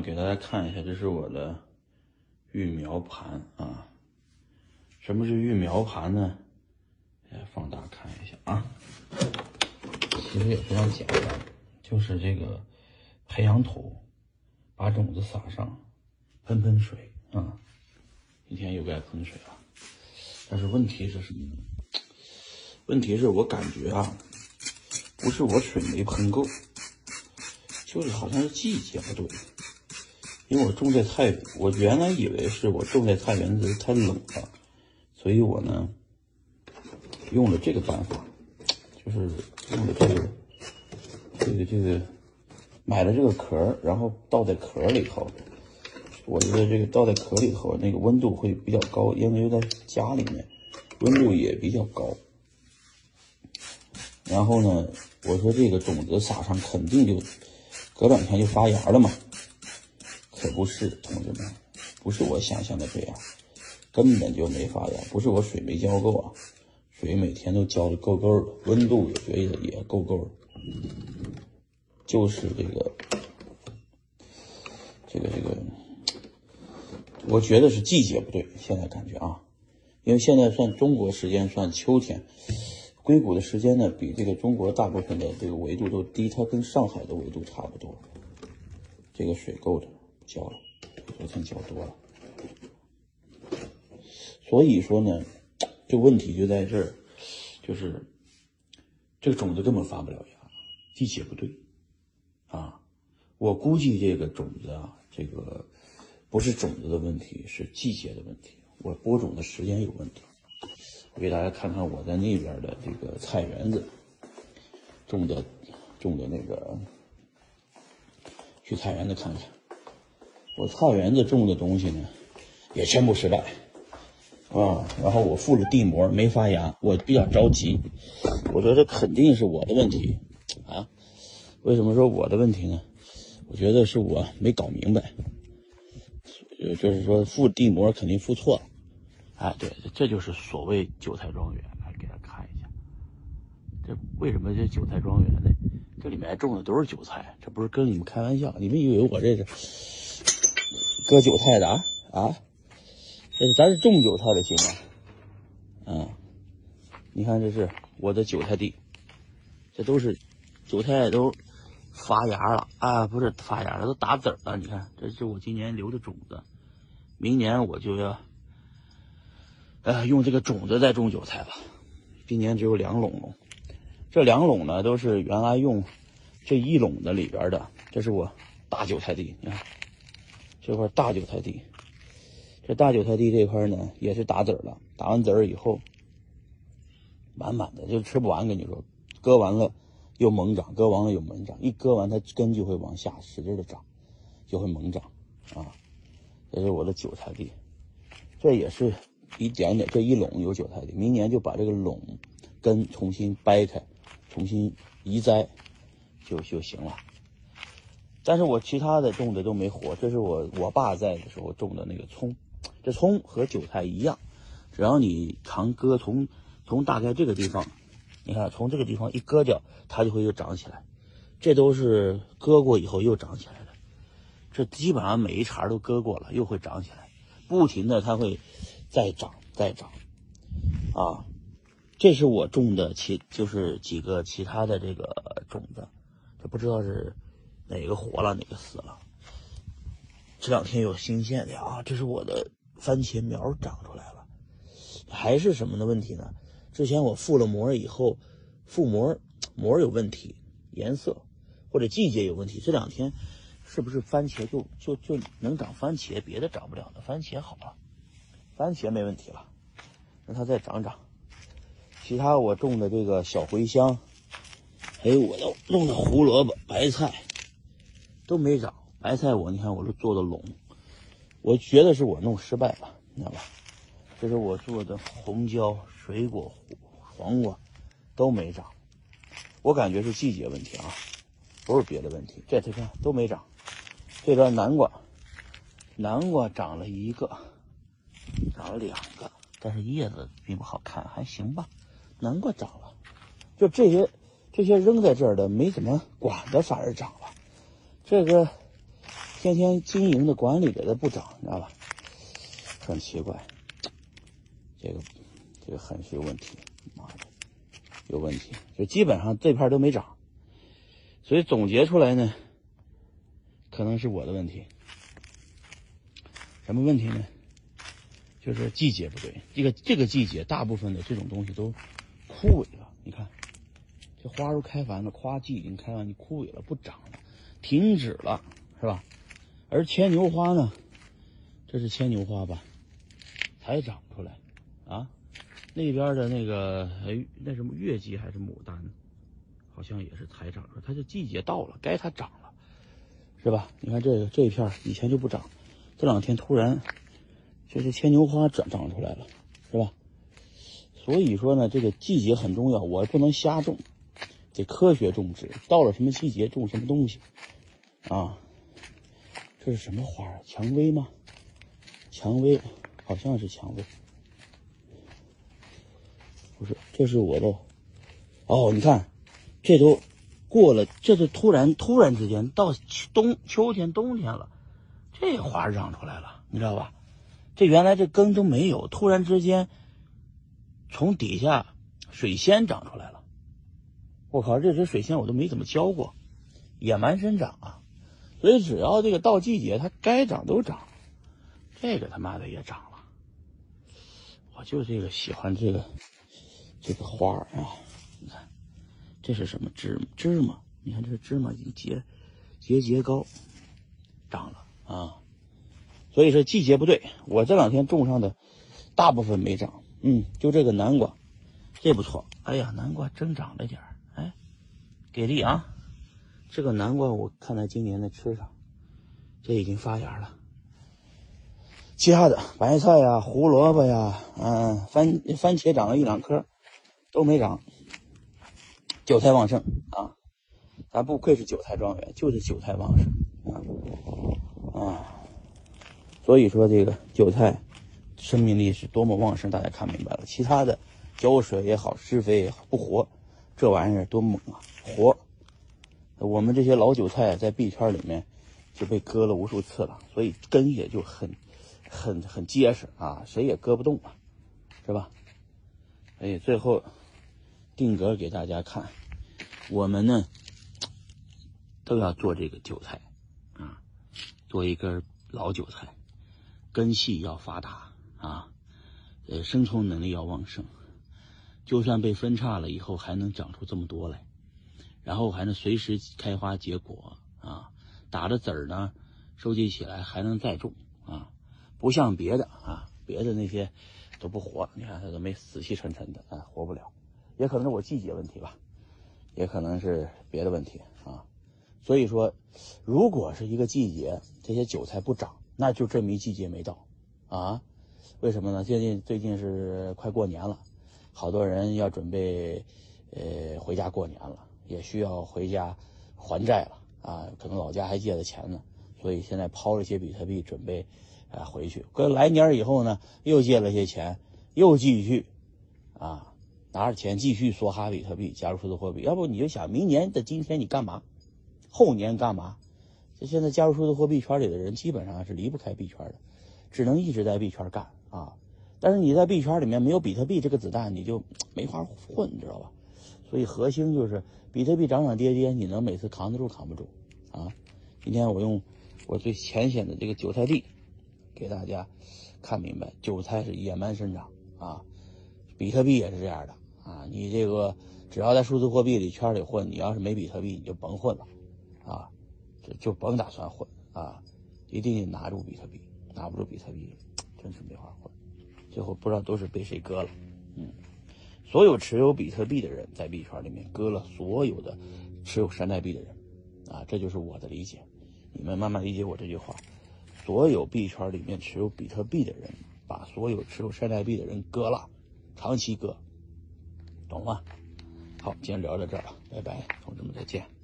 给大家看一下，这是我的育苗盘啊。什么是育苗盘呢？来放大看一下啊。其实也非常简单，就是这个培养土，把种子撒上，喷喷水啊。一天又该喷水了。但是问题是什么呢？问题是我感觉啊，不是我水没喷够，就是好像是季节不对。因为我种在太，我原来以为是我种在太原子太冷了，所以我呢用了这个办法，就是用的这个这个这个买了这个壳，然后倒在壳里头。我觉得这个倒在壳里头，那个温度会比较高，因为在家里面温度也比较高。然后呢，我说这个种子撒上肯定就隔两天就发芽了嘛。可不是，同志们，不是我想象的这样，根本就没发芽。不是我水没浇够啊，水每天都浇的够够的，温度也觉得也够够的，就是这个，这个这个，我觉得是季节不对。现在感觉啊，因为现在算中国时间算秋天，硅谷的时间呢比这个中国大部分的这个纬度都低，它跟上海的纬度差不多，这个水够的。浇了，昨天浇多了，所以说呢，这问题就在这儿，就是这个种子根本发不了芽，季节不对啊。我估计这个种子啊，这个不是种子的问题，是季节的问题。我播种的时间有问题。我给大家看看我在那边的这个菜园子种的种的那个，去菜园子看看。我菜园子种的东西呢，也全部失败啊！然后我覆了地膜没发芽，我比较着急。我说这肯定是我的问题啊！为什么说我的问题呢？我觉得是我没搞明白，就是说覆地膜肯定覆错了。哎，对，这就是所谓韭菜庄园。来给大家看一下，这为什么叫韭菜庄园呢？这里面种的都是韭菜，这不是跟你们开玩笑。你们以为我这是？割韭菜的啊啊，这是咱是种韭菜的行吗？嗯，你看这是我的韭菜地，这都是韭菜都发芽了啊，不是发芽了，都打籽了。你看，这是我今年留的种子，明年我就要呃用这个种子再种韭菜了。今年只有两垄了，这两垄呢都是原来用这一垄的里边的，这是我大韭菜地，你看。这块大韭菜地，这大韭菜地这块呢也是打籽了，打完籽儿以后，满满的就吃不完。跟你说，割完了又猛长，割完了又猛长，一割完它根就会往下使劲的长，就会猛长啊。这是我的韭菜地，这也是一点点，这一垄有韭菜地，明年就把这个垄根重新掰开，重新移栽就就行了。但是我其他的种的都没活，这是我我爸在的时候种的那个葱，这葱和韭菜一样，只要你常割，从从大概这个地方，你看从这个地方一割掉，它就会又长起来，这都是割过以后又长起来的，这基本上每一茬都割过了，又会长起来，不停的它会再长再长，啊，这是我种的其就是几个其他的这个种子，这不知道是。哪个活了，哪个死了？这两天有新鲜的啊！这是我的番茄苗长出来了，还是什么的问题呢？之前我覆了膜以后，覆膜膜有问题，颜色或者季节有问题。这两天是不是番茄就就就能长番茄，别的长不了的？番茄好了，番茄没问题了，让它再长长。其他我种的这个小茴香，还有我的种的胡萝卜、白菜。都没长白菜，我你看我是做的垄，我觉得是我弄失败了，你知道吧？这是我做的红椒、水果、黄瓜都没长，我感觉是季节问题啊，不是别的问题。这你看都没长，这边南瓜，南瓜长了一个，长了两个，但是叶子并不好看，还行吧。南瓜长了，就这些这些扔在这儿的没怎么管的，反而长。这个天天经营的管理的它不涨，你知道吧？很奇怪，这个这个很是有问题，妈的，有问题，就基本上这片都没涨，所以总结出来呢，可能是我的问题。什么问题呢？就是季节不对，这个这个季节大部分的这种东西都枯萎了。你看，这花都开完了，夸季已经开完，你枯萎了，不长了，停止了，是吧？而牵牛花呢，这是牵牛花吧？才长出来啊！那边的那个哎，那什么月季还是牡丹，好像也是才长出来。它这季节到了，该它长了，是吧？你看这个这一片以前就不长。这两天突然，就是牵牛花长长出来了，是吧？所以说呢，这个季节很重要，我不能瞎种，得科学种植。到了什么季节种什么东西，啊？这是什么花啊？蔷薇吗？蔷薇，好像是蔷薇。不是，这是我的。哦，你看，这都过了，这都突然突然之间到冬秋天冬天了。这花长出来了，你知道吧？这原来这根都没有，突然之间从底下水仙长出来。我靠，这只水仙我都没怎么浇过，野蛮生长啊！所以只要这个到季节，它该长都长。这个他妈的也长了，我就这个喜欢这个这个花啊！你看，这是什么芝芝麻？你看这芝麻已经结节节高，长了。啊，所以说季节不对，我这两天种上的大部分没长，嗯，就这个南瓜，这不错，哎呀，南瓜真长了点儿，给力啊！这个南瓜我看它今年的吃上，这已经发芽了。其他的白菜呀、胡萝卜呀、嗯，番番茄长了一两颗，都没长。韭菜旺盛啊，咱不愧是韭菜庄园，就是韭菜旺盛啊。啊，所以说这个韭菜生命力是多么旺盛，大家看明白了。其他的浇水也好，施肥也好，不活，这玩意儿多猛啊！活，我们这些老韭菜在币圈里面就被割了无数次了，所以根也就很、很、很结实啊，谁也割不动啊，是吧？哎，最后定格给大家看，我们呢都要做这个韭菜啊。做一根老韭菜，根系要发达啊，呃，生存能力要旺盛，就算被分叉了以后，还能长出这么多来，然后还能随时开花结果啊，打的籽儿呢，收集起来还能再种啊，不像别的啊，别的那些都不活，你看它都没死气沉沉的啊，活不了，也可能是我季节问题吧，也可能是别的问题啊。所以说，如果是一个季节，这些韭菜不长，那就证明季节没到，啊？为什么呢？最近最近是快过年了，好多人要准备，呃，回家过年了，也需要回家还债了啊。可能老家还借着钱呢，所以现在抛了些比特币，准备啊回去。跟来年以后呢，又借了些钱，又继续啊拿着钱继续梭哈比特币，加入数字货币。要不你就想，明年的今天你干嘛？后年干嘛？这现在加入数字货币圈里的人基本上是离不开币圈的，只能一直在币圈干啊。但是你在币圈里面没有比特币这个子弹，你就 没法混，你知道吧？所以核心就是比特币涨涨跌跌，你能每次扛得住扛不住啊？今天我用我最浅显的这个韭菜地给大家看明白，韭菜是野蛮生长啊，比特币也是这样的啊。你这个只要在数字货币里圈里混，你要是没比特币，你就甭混了。啊，就就甭打算混啊，一定得拿住比特币，拿不住比特币，真是没法混。最后不知道都是被谁割了，嗯，所有持有比特币的人在币圈里面割了所有的持有山寨币的人，啊，这就是我的理解，你们慢慢理解我这句话。所有币圈里面持有比特币的人，把所有持有山寨币的人割了，长期割，懂吗？好，今天聊到这儿了，拜拜，同志们再见。